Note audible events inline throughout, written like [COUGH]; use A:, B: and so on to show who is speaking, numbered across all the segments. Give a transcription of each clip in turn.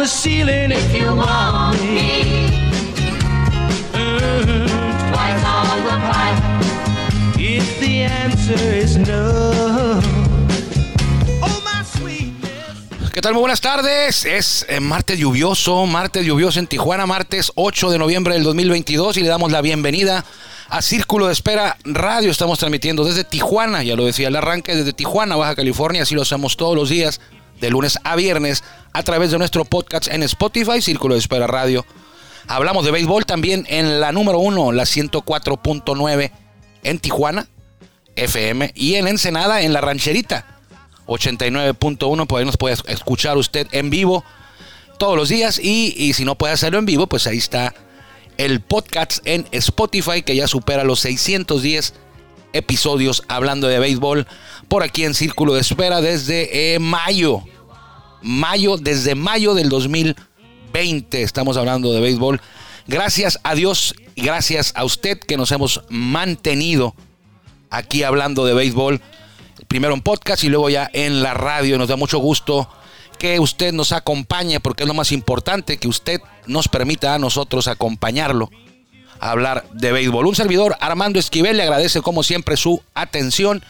A: the ceiling if you want me. Twice on the pipe. If the answer is no. My sweetness.
B: ¿Qué tal? Muy buenas tardes. Es eh, martes lluvioso, martes lluvioso en Tijuana, martes 8 de noviembre del 2022 y le damos la bienvenida a Círculo de Espera Radio. Estamos transmitiendo desde Tijuana, ya lo decía el arranque, desde Tijuana, Baja California. Así lo hacemos todos los días, de lunes a viernes, a través de nuestro podcast en Spotify, Círculo de Espera Radio. Hablamos de béisbol también en la número 1, la 104.9 en Tijuana, FM, y en Ensenada, en la rancherita. 89.1, por ahí nos puede escuchar usted en vivo todos los días y, y si no puede hacerlo en vivo, pues ahí está el podcast en Spotify que ya supera los 610 episodios hablando de béisbol por aquí en Círculo de Espera desde eh, mayo. Mayo, desde mayo del 2020 estamos hablando de béisbol. Gracias a Dios gracias a usted que nos hemos mantenido aquí hablando de béisbol primero en podcast y luego ya en la radio. Nos da mucho gusto que usted nos acompañe porque es lo más importante, que usted nos permita a nosotros acompañarlo a hablar de béisbol. Un servidor, Armando Esquivel, le agradece como siempre su atención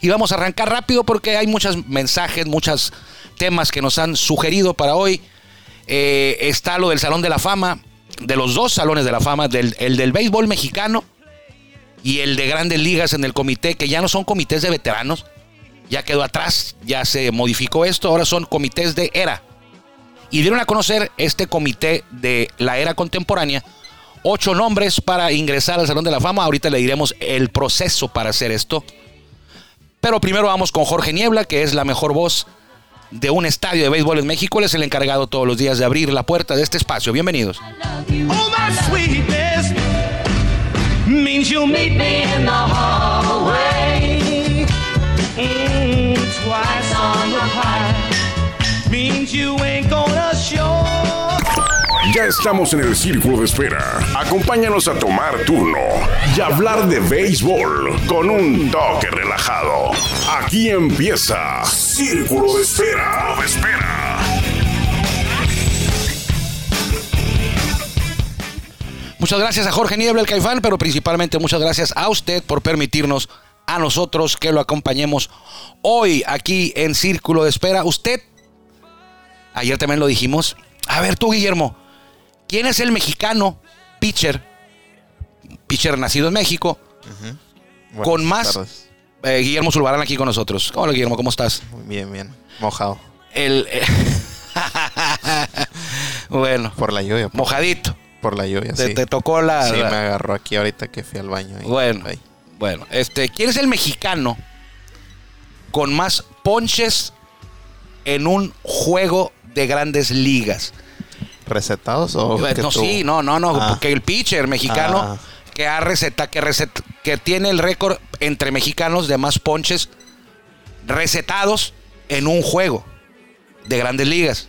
B: y vamos a arrancar rápido porque hay muchos mensajes, muchos temas que nos han sugerido para hoy. Eh, está lo del Salón de la Fama, de los dos Salones de la Fama, del, el del béisbol mexicano y el de grandes ligas en el comité, que ya no son comités de veteranos, ya quedó atrás, ya se modificó esto, ahora son comités de era. Y dieron a conocer este comité de la era contemporánea, ocho nombres para ingresar al Salón de la Fama, ahorita le diremos el proceso para hacer esto. Pero primero vamos con Jorge Niebla, que es la mejor voz de un estadio de béisbol en México, él es el encargado todos los días de abrir la puerta de este espacio. Bienvenidos.
C: Ya estamos en el círculo de espera. Acompáñanos a tomar turno y hablar de béisbol con un toque relajado. Aquí empieza Círculo de Espera. Espera.
B: Muchas gracias a Jorge Niebla, el Caifán, pero principalmente muchas gracias a usted por permitirnos a nosotros que lo acompañemos hoy aquí en Círculo de Espera. Usted, ayer también lo dijimos. A ver tú, Guillermo, ¿quién es el mexicano pitcher, pitcher nacido en México,
D: Buenas
B: con más... Eh, Guillermo Zulbarán aquí con nosotros. Hola, Guillermo, ¿cómo estás?
D: Muy bien, bien. Mojado.
B: El... eh, [LAUGHS] bueno,
D: Por la lluvia. Por,
B: mojadito.
D: por la lluvia,
B: Te,
D: sí.
B: te tocó la...
D: Sí,
B: la-
D: me agarró aquí ahorita que fui al baño. y-
B: Bueno,
D: ahí.
B: bueno, este, ¿quién es el mexicano con más ponches en un juego de grandes ligas?
D: ¿Recetados o
B: Eh,
D: que
B: no, sí, no, no, no,
D: Ah.
B: porque el pitcher mexicano
D: Ah.
B: que ha receta, que receta, que tiene el récord entre mexicanos de más ponches recetados en un juego de grandes ligas.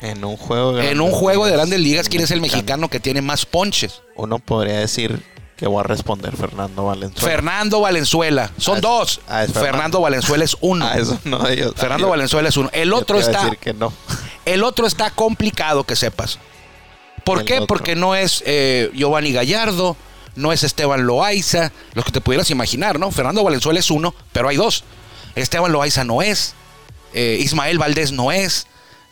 D: En un juego de
B: En un
D: grandes
B: juego de
D: ligas,
B: grandes ligas, ¿quién es el
D: mexicano.
B: que tiene más ponches?
D: Uno podría decir que voy a responder Fernando Valenzuela.
B: Fernando Valenzuela. Son
D: Ah,
B: dos.
D: ah,
B: Fernando.
D: Fernando.
B: Valenzuela es uno. [LAUGHS]
D: Ah, eso no. Yo,
B: Fernando
D: yo-
B: Valenzuela es uno. El otro está,
D: decir que no.
B: El otro está complicado que sepas. ¿Por
D: El
B: qué?
D: otro.
B: Porque no es eh, Giovanni Gallardo, no es Esteban Loaiza, los que te pudieras imaginar, ¿no? Fernando Valenzuela es uno, pero hay dos. Esteban Loaiza no es, eh, Ismael Valdés no es,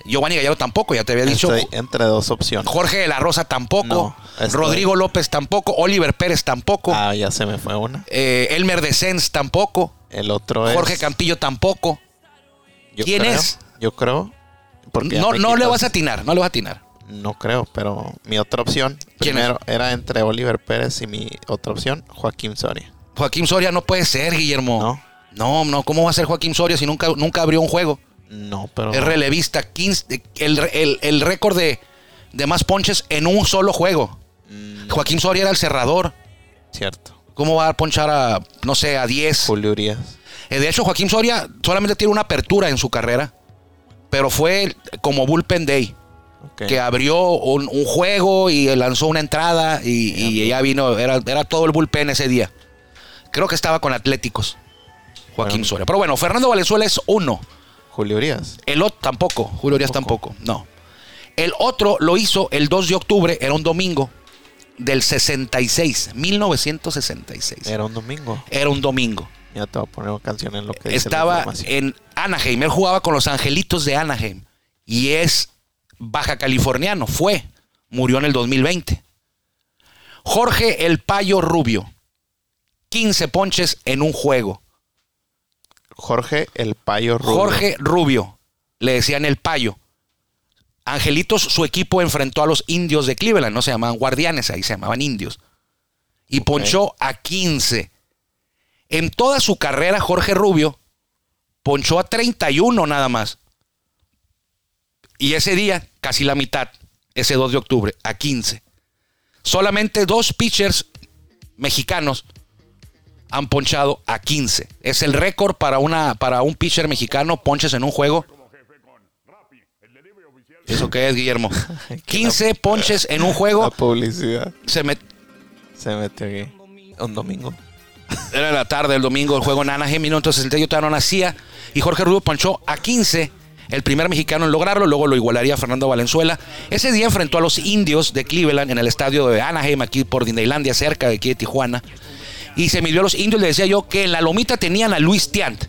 B: Giovanni Gallardo tampoco, ya te había dicho.
D: Estoy entre dos opciones.
B: Jorge de la Rosa tampoco,
D: No,
B: Rodrigo López tampoco, Oliver Pérez tampoco,
D: Ah, ya se me fue una.
B: eh, Elmer Descens tampoco,
D: El otro es.
B: Jorge Campillo tampoco.
D: yo
B: ¿Quién
D: creo-
B: es?
D: Yo creo. Porque
B: No, no le vas a atinar, no le vas a atinar.
D: No creo, pero mi otra opción.
B: ¿Quién
D: primero era entre Oliver Pérez y mi otra opción, Joaquín Soria.
B: Joaquín Soria no puede ser, Guillermo.
D: No.
B: No, no, ¿cómo va a ser Joaquín Soria si nunca, nunca abrió un juego?
D: No, pero.
B: Es relevista, 15, el, el- el récord de, de más ponches en un solo juego.
D: Mm,
B: Joaquín Soria era el cerrador.
D: cierto.
B: ¿Cómo va a ponchar a, no sé, a 10?
D: Julio Urias.
B: Eh, de hecho, Joaquín Soria solamente tiene una apertura en su carrera, pero fue como Bullpen Day, que abrió un, un juego y lanzó una entrada y, y ya vino, era, era todo el bullpen ese día. Creo que estaba con Atléticos, Joaquín
D: Bueno.
B: Soria. Pero bueno, Fernando Valenzuela es uno.
D: Julio Urias.
B: El otro tampoco, Julio Urias tampoco, no. El otro lo hizo el 2 de octubre, era un domingo del 66, 1966.
D: Era un domingo.
B: Era un domingo.
D: Ya te voy a poner una canción en lo que
B: Estaba en Anaheim, él jugaba con los Angelitos de Anaheim y es baja californiano, fue, murió en el 2020. Jorge El Payo Rubio, 15 ponches en un juego.
D: Jorge El Payo Rubio.
B: Jorge Rubio, le decían el payo. Angelitos, su equipo enfrentó a los indios de Cleveland, no se llamaban guardianes, ahí se llamaban indios. Y ponchó a 15. En toda su carrera, Jorge Rubio ponchó a 31 nada más. Y ese día, casi la mitad, ese 2 de octubre, a 15. Solamente dos pitchers mexicanos han ponchado a 15. Es el récord para, una, para un pitcher mexicano, ponches en un juego. ¿Eso qué es, Guillermo? [LAUGHS] 15 ponches en un [LAUGHS]
D: La
B: juego.
D: publicidad
B: Se met-
D: se metió aquí. Un domingo.
B: Era la tarde del domingo, el juego en Anaheim, 1960 yo todavía no nacía. Y Jorge Rubio ponchó a 15, el primer mexicano en lograrlo. Luego lo igualaría Fernando Valenzuela. Ese día enfrentó a los indios de Cleveland en el estadio de Anaheim, aquí por Disneylandia, cerca de aquí de Tijuana. Y se midió a los indios. Le decía yo que en la lomita tenían a Luis Tiant.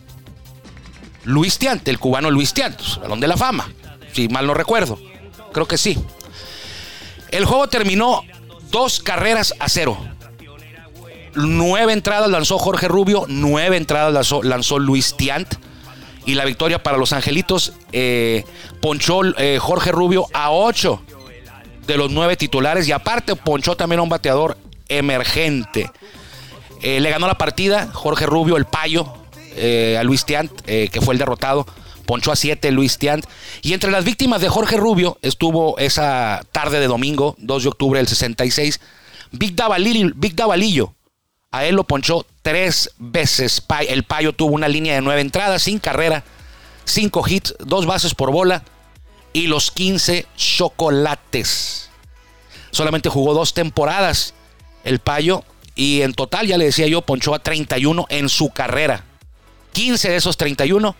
B: Luis Tiant, el cubano Luis Tiant, Salón de la Fama. Si mal no recuerdo. Creo que sí. El juego terminó dos carreras a cero. Nueve entradas lanzó Jorge Rubio, nueve entradas lanzó, Luis Tiant. Y la victoria para los Angelitos eh, ponchó eh, Jorge Rubio a ocho de los nueve titulares. Y aparte ponchó también a un bateador emergente. Eh, le ganó la partida Jorge Rubio, el payo, a Luis Tiant, que fue el derrotado. Ponchó a siete Luis Tiant. Y entre las víctimas de Jorge Rubio estuvo esa tarde de domingo, 2 de octubre del 66, Big Davalillo. Big Davalillo. A él lo ponchó tres veces. El payo tuvo una línea de nueve entradas, sin carrera, cinco hits, dos bases por bola y los 15 chocolates. Solamente jugó dos temporadas el payo y en total, ya le decía yo, ponchó a 31 en su carrera. 15 de esos 31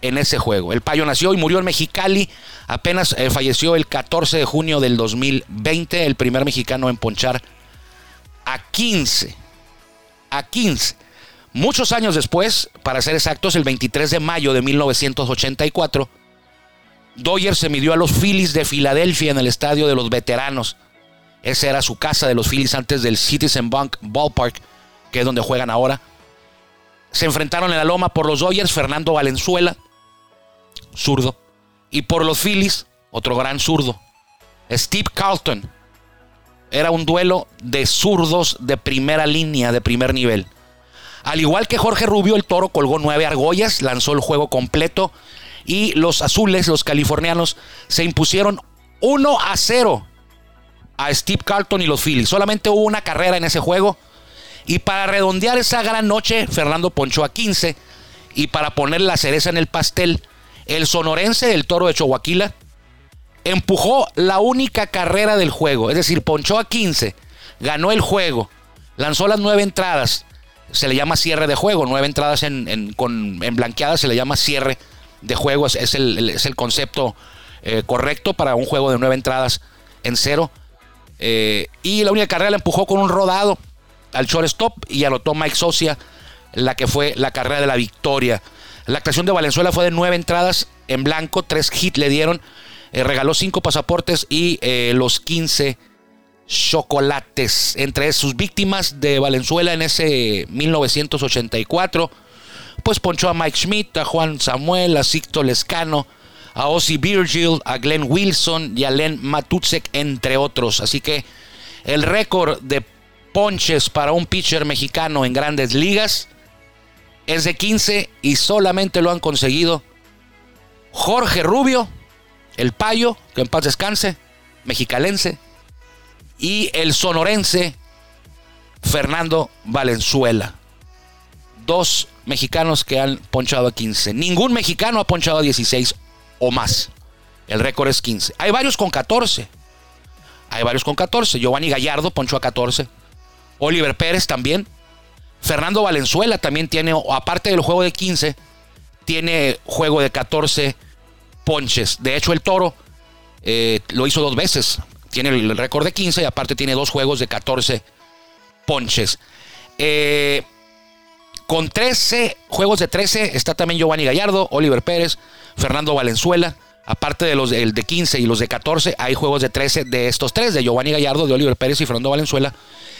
B: en ese juego. El payo nació y murió en Mexicali. Apenas eh, falleció el 14 de junio del 2020, el primer mexicano en ponchar a 15. A 15. Muchos años después, para ser exactos, el 23 de mayo de 1984, Dodgers se midió a los Phillies de Filadelfia en el estadio de los veteranos. Esa era su casa de los Phillies antes del Citizen Bank Ballpark, que es donde juegan ahora. Se enfrentaron en la loma por los Dodgers, Fernando Valenzuela, zurdo. Y por los Phillies, otro gran zurdo, Steve Carlton. Era un duelo de zurdos de primera línea, de primer nivel. Al igual que Jorge Rubio, el toro colgó nueve argollas, lanzó el juego completo y los azules, los californianos, se impusieron 1 a 0 a Steve Carlton y los Phillies. Solamente hubo una carrera en ese juego. Y para redondear esa gran noche, Fernando ponchó a 15. Y para poner la cereza en el pastel, el sonorense, el toro de Chihuahua, empujó la única carrera del juego. Es decir, ponchó a 15, ganó el juego, lanzó las nueve entradas. Se le llama cierre de juego. Nueve entradas en, en- con, en blanqueadas se le llama cierre de juego. Es, es el, el- es el concepto eh, correcto para un juego de nueve entradas en cero. Eh, y la única carrera la empujó con un rodado al shortstop y anotó Mike Socia, la que fue la carrera de la victoria. La actuación de Valenzuela fue de nueve entradas en blanco, tres hits le dieron, eh, regaló cinco pasaportes y eh, los 15 chocolates. Entre sus víctimas de Valenzuela en ese 1984, pues ponchó a Mike Schmidt, a Juan Samuel, a Sixto Lescano, a Ozzy Virgil, a Glenn Wilson y a Len Matutzek, entre otros. Así que el récord de ponches para un pitcher mexicano en grandes ligas es de 15 y solamente lo han conseguido Jorge Rubio, el payo, que en paz descanse, mexicalense, y el sonorense Fernando Valenzuela. Dos mexicanos que han ponchado a 15. Ningún mexicano ha ponchado a 16 o más. El récord es 15. Hay varios con 14. Hay varios con 14. Giovanni Gallardo ponchó a 14. Oliver Pérez también. Fernando Valenzuela también tiene, aparte del juego de 15, tiene juego de 14 ponches. De hecho, el toro eh, lo hizo dos veces. Tiene el récord de 15 y aparte tiene dos juegos de 14 ponches. Eh, con 13 juegos de 13 está también Giovanni Gallardo, Oliver Pérez, Fernando Valenzuela. Aparte de los de, de 15 y los de 14, hay juegos de 13 de estos tres, de Giovanni Gallardo, de Oliver Pérez y Fernando Valenzuela.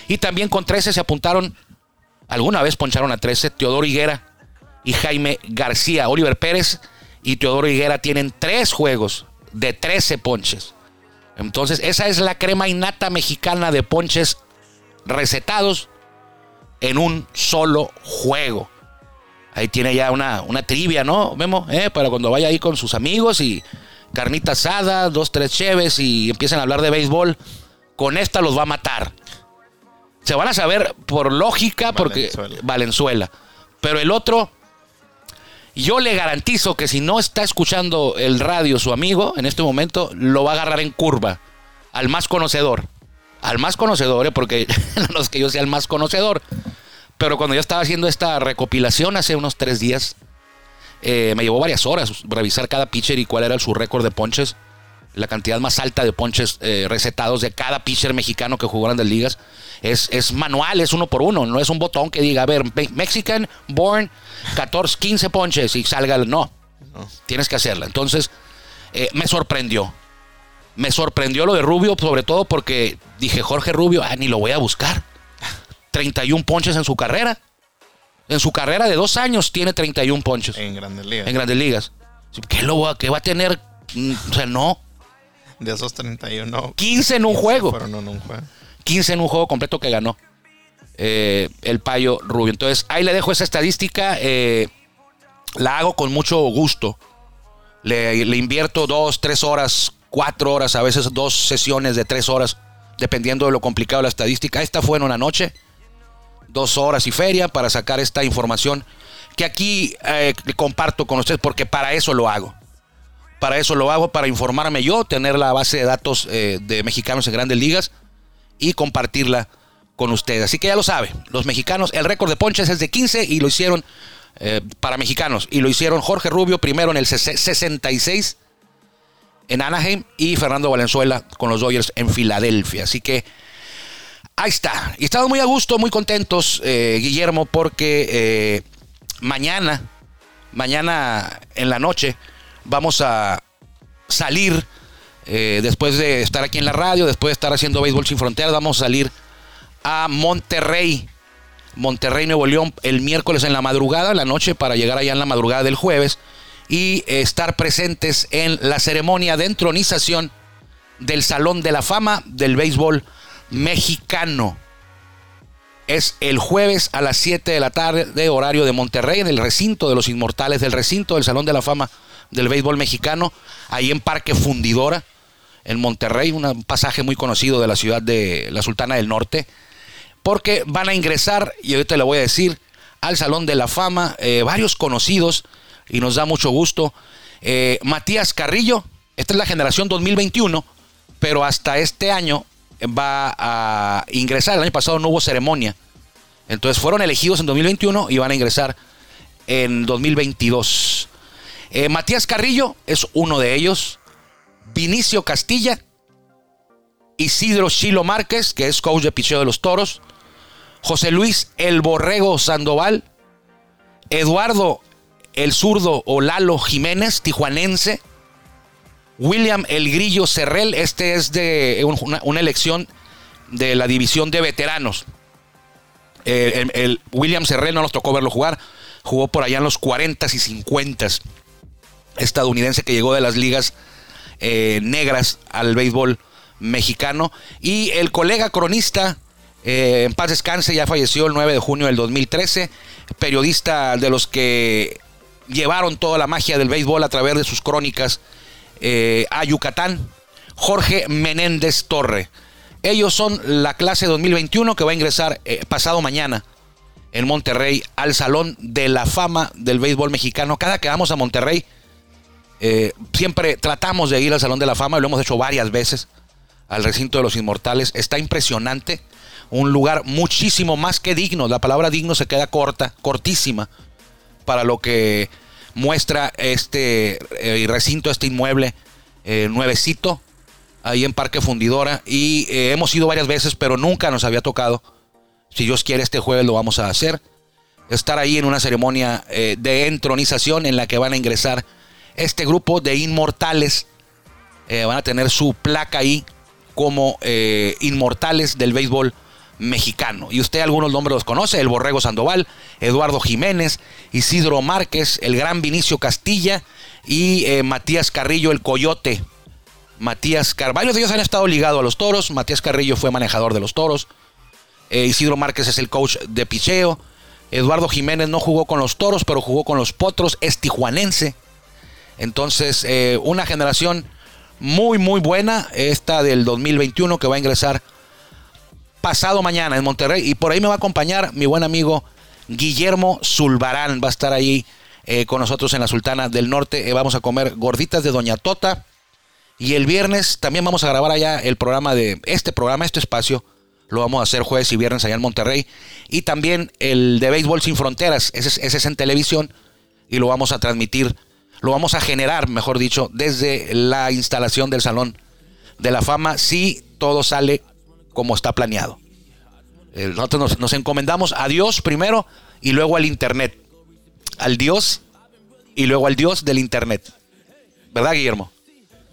B: Y también con 13 se apuntaron, alguna vez poncharon a 13, Teodoro Higuera y Jaime García. Oliver Pérez y Teodoro Higuera tienen tres juegos de 13 ponches. Entonces, esa es la crema innata mexicana de ponches recetados en un solo juego. Ahí tiene ya una, una trivia, ¿no, Memo? ¿Eh? Para cuando vaya ahí con sus amigos y carnita asada, dos, tres cheves y empiezan a hablar de béisbol, con esta los va a matar. Se van a saber por lógica, porque
D: Valenzuela.
B: Valenzuela. Pero el otro, yo le garantizo que si no está escuchando el radio su amigo en este momento, lo va a agarrar en curva. Al más conocedor. Al más conocedor, ¿eh? porque [LAUGHS] no es que yo sea el más conocedor. Pero cuando yo estaba haciendo esta recopilación hace unos tres días, eh, me llevó varias horas revisar cada pitcher y cuál era su récord de ponches. La cantidad más alta de ponches eh, recetados de cada pitcher mexicano que jugó en Grandes Ligas. Es, es manual, es uno por uno. No es un botón que diga, a ver, Me- Mexican born 14, 15 ponches y salga. el- No, tienes que hacerla. Entonces, eh, me sorprendió. Me sorprendió lo de Rubio, sobre todo porque dije, Jorge Rubio, ah, ni lo voy a buscar. 31 ponches en su carrera. En su carrera de dos años tiene 31 ponches
D: En Grandes Ligas.
B: en grandes ligas. ¿Qué, lo, va- qué va a tener? Mm, O sea, no.
D: De esos 31.
B: 15 en un
D: 15
B: juego.
D: Fueron en un juego.
B: 15 en un juego completo que ganó eh, el Payo Rubio. Entonces, ahí le dejo esa estadística. eh, la hago con mucho gusto. Le, le invierto dos, tres horas, cuatro horas, a veces dos sesiones de tres horas, dependiendo de lo complicado de la estadística. Esta fue en una noche, dos horas y feria para sacar esta información que aquí eh, comparto con ustedes porque para eso lo hago. Para eso lo hago, para informarme yo, tener la base de datos eh, de mexicanos en grandes ligas y compartirla con ustedes. Así que ya lo sabe, los mexicanos, el récord de ponches es de 15 y lo hicieron eh, para mexicanos. Y lo hicieron Jorge Rubio primero en el 66 en Anaheim y Fernando Valenzuela con los Dodgers en Filadelfia. Así que ahí está. Y estamos muy a gusto, muy contentos, eh, Guillermo, porque mañana, mañana en la noche, vamos a salir, eh, después de estar aquí en la radio, después de estar haciendo Béisbol Sin Fronteras, vamos a salir a Monterrey, Monterrey, Nuevo León, el miércoles en la madrugada, la noche, para llegar allá en la madrugada del jueves y eh, estar presentes en la ceremonia de entronización del Salón de la Fama del Béisbol Mexicano. Es el jueves a las 7 de la tarde de horario de Monterrey, en el recinto de los Inmortales, del recinto del Salón de la Fama del Béisbol Mexicano, ahí en Parque Fundidora, en Monterrey, un pasaje muy conocido de la ciudad de la Sultana del Norte, porque van a ingresar, y ahorita le voy a decir, al Salón de la Fama eh, varios conocidos, y nos da mucho gusto. Eh, Matías Carrillo, esta es la generación 2021, pero hasta este año va a ingresar. El año pasado no hubo ceremonia. Entonces fueron elegidos en 2021 y van a ingresar en 2022. Eh, Matías Carrillo es uno de ellos. Vinicio Castilla. Isidro Chilo Márquez, que es coach de picheo de los toros. José Luis El Borrego Sandoval. Eduardo El Zurdo o Lalo Jiménez, tijuanense. William El Grillo Cerrel, este es de un- una, elección de la división de veteranos. Eh, William Cerrel no nos tocó verlo jugar, jugó por allá en los 40 y 50 estadounidense que llegó de las ligas eh, negras al béisbol mexicano. Y el colega cronista, eh, en paz descanse, ya falleció el 9 de junio del 2013, periodista de los que llevaron toda la magia del béisbol a través de sus crónicas eh, a Yucatán, Jorge Menéndez Torre, Ellos son la clase 2021 que va a ingresar pasado mañana en Monterrey al Salón de la Fama del Béisbol Mexicano. Cada que vamos a Monterrey, eh, siempre tratamos de ir al Salón de la Fama lo hemos hecho varias veces al recinto de los inmortales. Está impresionante. Un lugar muchísimo más que digno. La palabra digno se queda corta, cortísima, para lo que muestra este eh, recinto, este inmueble eh, nuevecito, ahí en Parque Fundidora. Y hemos ido varias veces, pero nunca nos había tocado. Si Dios quiere, este jueves lo vamos a hacer. Estar ahí en una ceremonia de entronización en la que van a ingresar este grupo de inmortales. Eh, van a tener su placa ahí como eh, inmortales del béisbol mexicano. Y usted algunos nombres los conoce, el Borrego Sandoval, Eduardo Jiménez, Isidro Márquez, el gran Vinicio Castilla y eh, Matías Carrillo, el Coyote. Matías Carrillo, de ellos han estado ligados a los toros. Matías Carrillo fue manejador de los toros. Isidro Márquez es el coach de picheo. Eduardo Jiménez no jugó con los toros, pero jugó con los potros. Es tijuanense. Entonces, eh, una generación muy, muy buena. Esta del 2021 que va a ingresar pasado mañana en Monterrey. Y por ahí me va a acompañar mi buen amigo Guillermo Zulbarán. Va a estar ahí eh, con nosotros en la Sultana del Norte. Eh, vamos a comer gorditas de Doña Tota. Y el viernes también vamos a grabar allá el programa de este programa, este espacio. Lo vamos a hacer jueves y viernes allá en Monterrey. Y también el de Béisbol Sin Fronteras. Es, ese es en televisión. Y lo vamos a transmitir. Lo vamos a generar, mejor dicho, desde la instalación del Salón de la Fama. Si todo sale como está planeado. Eh, Nosotros nos, nos encomendamos a Dios primero y luego al Internet. Al Dios y luego al Dios del Internet. ¿Verdad, Guillermo?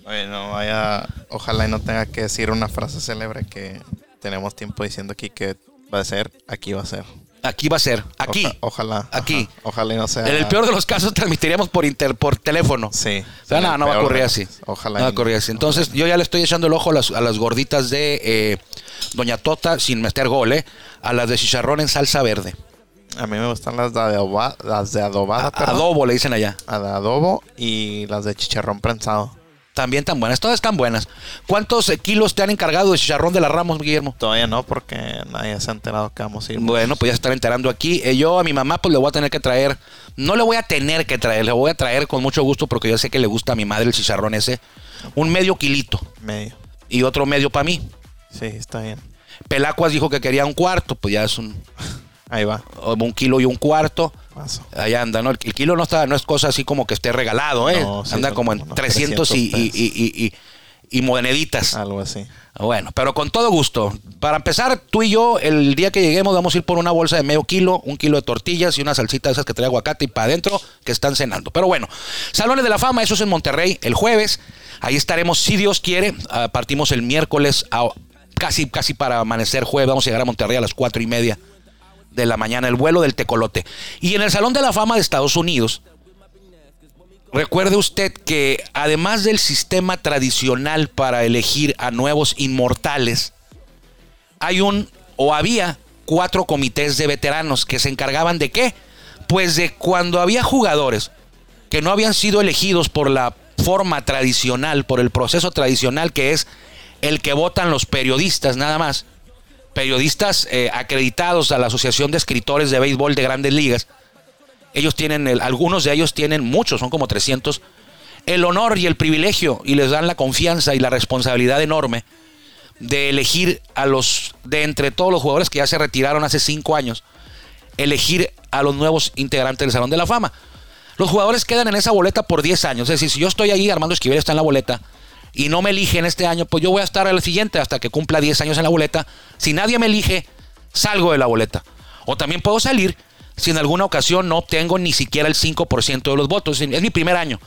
D: Oye, no vaya, ojalá y no tenga que decir una frase célebre que tenemos tiempo diciendo aquí que va a ser, aquí va a ser.
B: Aquí va a ser. Aquí.
D: Oja- ojalá.
B: Aquí.
D: ajá, ojalá y no sea.
B: En el peor de los casos transmitiríamos por inter, por teléfono.
D: Sí.
B: O sea, no, no va a ocurrir así.
D: Ojalá.
B: No va a ocurrir así. Entonces, yo ya le estoy echando el ojo a las, a las gorditas de eh, Doña Tota sin meter gol, ¿eh? A las de chicharrón en salsa verde.
D: A mí me gustan las de adoba, las de adobada,
B: A- adobo le dicen allá.
D: A de adobo y las de chicharrón prensado.
B: También tan buenas. Todas están buenas. ¿Cuántos kilos te han encargado de chicharrón de la Ramos, Guillermo?
D: Todavía no, porque nadie se ha enterado que vamos a ir.
B: Bueno, pues ya se están enterando aquí. Eh, yo a mi mamá pues le voy a tener que traer, no le voy a tener que traer, le voy a traer con mucho gusto porque yo sé que le gusta a mi madre el chicharrón ese. Un medio kilito
D: Medio.
B: y otro medio para mí.
D: Sí, está bien.
B: Pelacuas dijo que quería un cuarto, pues ya es un,
D: Ahí va.
B: un kilo y un cuarto.
D: Paso.
B: Ahí anda, ¿no? El, el kilo no está, no es cosa así como que esté regalado, ¿eh?
D: No, sí,
B: anda como en
D: unos
B: 300 y,
D: 300
B: y, y, y- y moneditas.
D: Algo así.
B: Bueno, pero con todo gusto. Para empezar, tú y yo, el día que lleguemos, vamos a ir por una bolsa de medio kilo, un kilo de tortillas y una salsita de esas que trae aguacate y para adentro que están cenando. Pero bueno, Salones de la Fama, eso es en Monterrey el jueves. Ahí estaremos, si Dios quiere. Ah, partimos el miércoles, a- casi, casi para amanecer jueves. Vamos a llegar a Monterrey a las cuatro y media de la mañana, el vuelo del tecolote. Y en el Salón de la Fama de Estados Unidos, Recuerde usted que además del sistema tradicional para elegir a nuevos inmortales, hay un o había cuatro comités de veteranos que se encargaban de qué? Pues de cuando había jugadores que no habían sido elegidos por la forma tradicional, por el proceso tradicional que es el que votan los periodistas nada más, periodistas eh, acreditados a la Asociación de Escritores de Béisbol de Grandes Ligas, ellos tienen, el- algunos de ellos tienen, muchos, son como 300, el honor y el privilegio y les dan la confianza y la responsabilidad enorme de elegir a los, de entre todos los jugadores que ya se retiraron hace cinco años, elegir a los nuevos integrantes del Salón de la Fama. Los jugadores quedan en esa boleta por 10 años. Es decir, si yo estoy ahí, Armando Esquivel está en la boleta, y no me eligen este año, pues yo voy a estar al siguiente hasta que cumpla 10 años en la boleta. Si nadie me elige, salgo de la boleta. O también puedo salir si en alguna ocasión no obtengo ni siquiera el 5% de los votos. Es mi primer año.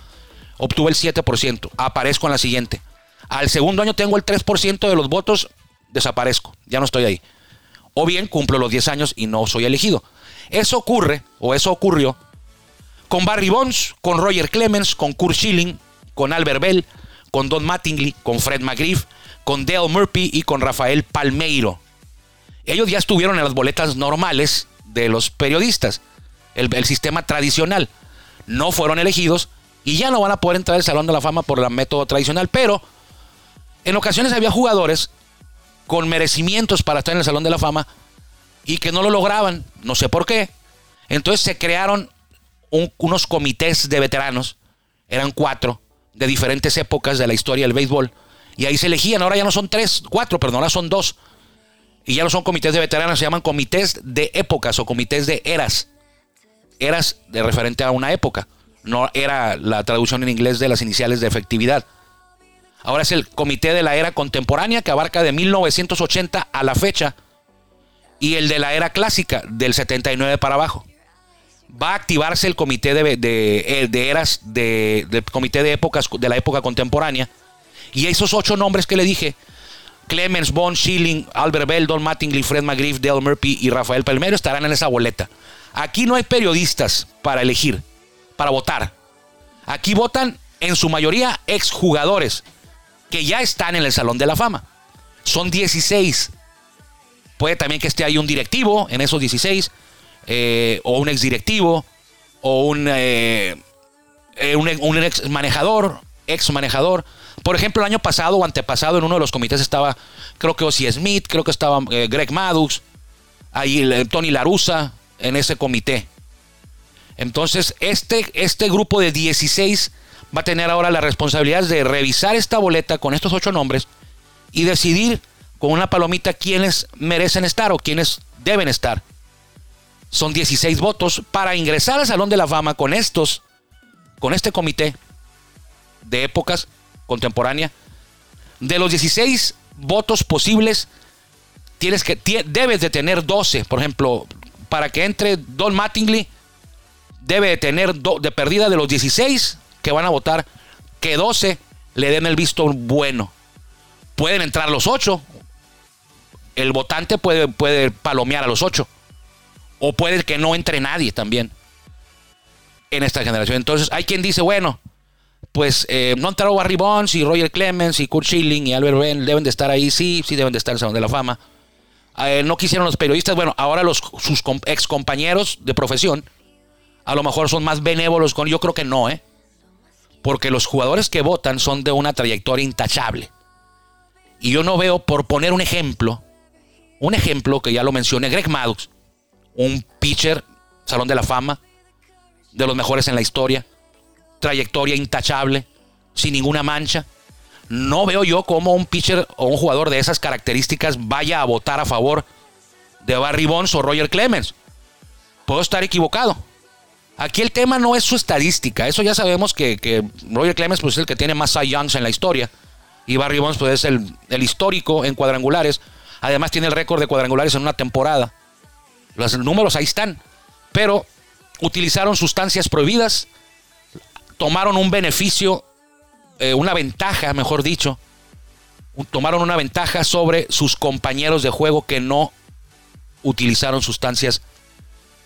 B: Obtuve el 7%. Aparezco en la siguiente. Al segundo año tengo el 3% de los votos. Desaparezco. Ya no estoy ahí. O bien cumplo los 10 años y no soy elegido. Eso ocurre, o eso ocurrió, con Barry Bonds, con Roger Clemens, con Kurt Schilling, con Albert Bell, con Don Mattingly, con Fred McGriff, con Dale Murphy y con Rafael Palmeiro. Ellos ya estuvieron en las boletas normales de los periodistas, el, sistema tradicional. No fueron elegidos y ya no van a poder entrar al Salón de la Fama por el método tradicional, pero en ocasiones había jugadores con merecimientos para estar en el Salón de la Fama y que no lo lograban, no sé por qué. Entonces se crearon un- unos comités de veteranos, eran cuatro, de diferentes épocas de la historia del béisbol, y ahí se elegían, ahora ya no son tres, cuatro, perdón, ahora son dos. Y ya no son comités de veteranos, se llaman comités de épocas o comités de eras. Eras de referente a una época. No era la traducción en inglés de las iniciales de efectividad. Ahora es el comité de la era contemporánea que abarca de 1980 a la fecha y el de la era clásica del 79 para abajo. Va a activarse el comité de, de- de eras de, del comité de épocas de la época contemporánea y esos ocho nombres que le dije Clemens, Bond, Schilling, Albert Bell, Don Mattingly, Fred McGriff, Dale Murphy y Rafael Palmero estarán en esa boleta. Aquí no hay periodistas para elegir, para votar. Aquí votan en su mayoría exjugadores que ya están en el Salón de la Fama. Son 16. Puede también que esté ahí un directivo en esos 16, eh, o un exdirectivo, o un, eh, eh, un, ex manejador, ex manejador. Por ejemplo, el año pasado o antepasado en uno de los comités estaba, creo que Ozzy Smith, creo que estaba Greg Maddux, ahí Tony Larusa en ese comité. Entonces, este, este grupo de 16 va a tener ahora la responsabilidad de revisar esta boleta con estos ocho nombres y decidir con una palomita quiénes merecen estar o quiénes deben estar. Son 16 votos para ingresar al Salón de la Fama con estos, con este comité de épocas contemporánea. De los 16 votos posibles, tienes que, debes de tener 12. Por ejemplo, para que entre Don Mattingly, debe de tener do- de perdida de los 16 que van a votar, que 12 le den el visto bueno. Pueden entrar los 8. El votante puede, puede palomear a los 8. O puede que no entre nadie también en esta generación. Entonces, hay quien dice, bueno, pues eh, no entraron Barry Bonds y Roger Clemens y Kurt Schilling y Albert Bell deben de estar ahí, sí, sí deben de estar en el Salón de la Fama. Eh, no quisieron los periodistas, bueno, ahora los sus ex compañeros de profesión a lo mejor son más benévolos con, yo creo que no, ¿eh? Porque los jugadores que votan son de una trayectoria intachable. Y yo no veo, por poner un ejemplo, un ejemplo que ya lo mencioné, Greg Maddux, un pitcher, Salón de la Fama, de los mejores en la historia, trayectoria intachable, sin ninguna mancha. No veo yo cómo un pitcher o un jugador de esas características vaya a votar a favor de Barry Bonds o Roger Clemens. Puedo estar equivocado. Aquí el tema no es su estadística. Eso ya sabemos que, Roger Clemens pues, es el que tiene más Cy Youngs en la historia. Y Barry Bonds pues, es el histórico en cuadrangulares. Además tiene el récord de cuadrangulares en una temporada. Los números ahí están. Pero utilizaron sustancias prohibidas. Tomaron un beneficio, eh, una ventaja, mejor dicho. Tomaron una ventaja sobre sus compañeros de juego que no utilizaron sustancias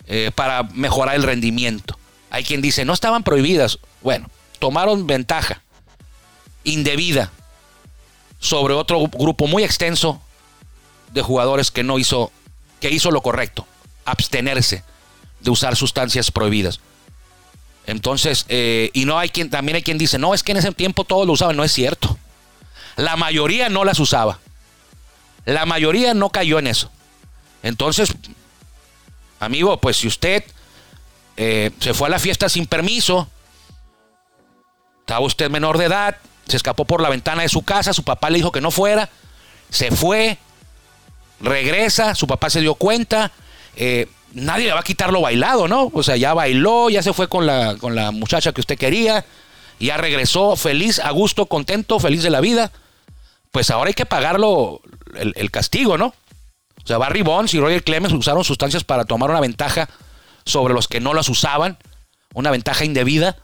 B: eh, para mejorar el rendimiento. Hay quien dice, no estaban prohibidas. Bueno, tomaron ventaja indebida sobre otro grupo muy extenso de jugadores que no hizo, que hizo lo correcto, abstenerse de usar sustancias prohibidas. Entonces, eh, y no hay quien, también hay quien dice, no, es que en ese tiempo todos lo usaban, no es cierto. La mayoría no las usaba. La mayoría no cayó en eso. Entonces, amigo, pues si usted eh, se fue a la fiesta sin permiso, estaba usted menor de edad, se escapó por la ventana de su casa, su papá le dijo que no fuera, se fue, regresa, su papá se dio cuenta, eh, nadie le va a quitar lo bailado, ¿no? O sea, ya bailó, ya se fue con la, con la muchacha que usted quería, ya regresó feliz, a gusto, contento, feliz de la vida. Pues ahora hay que pagarlo el, el castigo, ¿no? O sea, Barry Bonds y Roger Clemens usaron sustancias para tomar una ventaja sobre los que no las usaban, una ventaja indebida.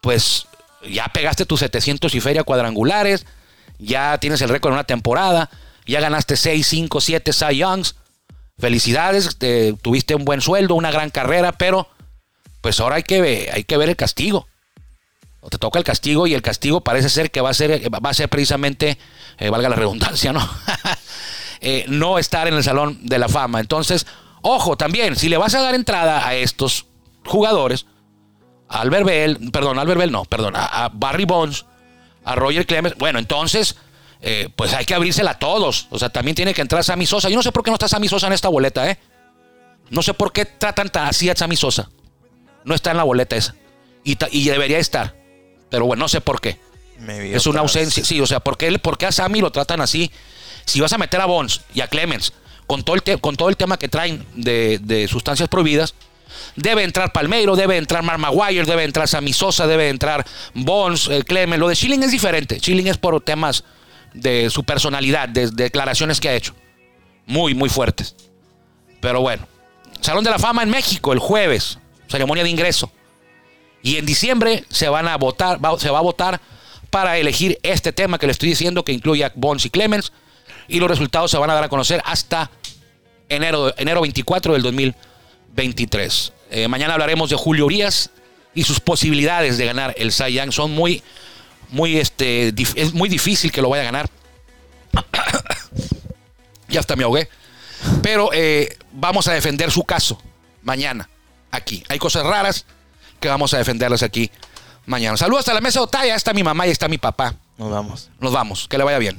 B: Pues ya pegaste tus 700 y feria cuadrangulares, ya tienes el récord en una temporada, ya ganaste 6, 5, 7 Cy Youngs. Felicidades, te- tuviste un buen sueldo, una gran carrera, pero pues ahora hay que, ve- hay que ver el castigo. O te toca el castigo y el castigo parece ser que va a ser, va a ser precisamente, eh, valga la redundancia, ¿no? [LAUGHS] Eh, no estar en el Salón de la Fama. Entonces, ojo, también, si le vas a dar entrada a estos jugadores, a Albert Bell, perdón, Albert Bell no, perdón, a Barry Bonds, a Roger Clemens, bueno, entonces eh, pues hay que abrírsela a todos. O sea, también tiene que entrar Sammy Sosa. Yo no sé por qué no está Sammy Sosa en esta boleta, ¿eh? No sé por qué tratan tan así a Sammy Sosa. No está en la boleta esa. Y, y debería estar. Pero bueno, no sé por qué. es una ausencia. Sí, o sea, ¿por qué, ¿por qué a Sammy lo tratan así? Si vas a meter a Bonds y a Clemens con todo el, con todo el tema que traen de, sustancias prohibidas, debe entrar Palmeiro, debe entrar Mark Maguire, debe entrar Sammy Sosa, debe entrar Bonds, eh, Clemens. Lo de Schilling es diferente. Schilling es por temas de su personalidad, de, declaraciones que ha hecho. Muy, muy fuertes. Pero bueno. Salón de la Fama en México el jueves. Ceremonia de ingreso. Y en diciembre se van a votar, se va a votar para elegir este tema que le estoy diciendo, que incluye a Bonds y Clemens. Y los resultados se van a dar a conocer hasta enero, enero 24 del 2023. Eh, mañana hablaremos de Julio Urias y sus posibilidades de ganar el Cy Young. Son muy, muy, este, es muy difícil que lo vaya a ganar. [COUGHS] ya hasta me ahogué. Pero eh, vamos a defender su caso mañana aquí. Hay cosas raras que vamos a defenderlas aquí mañana. Saludos hasta la mesa de Otaya. Está mi mamá y está mi papá.
D: Nos vamos.
B: Nos vamos. Que le vaya bien.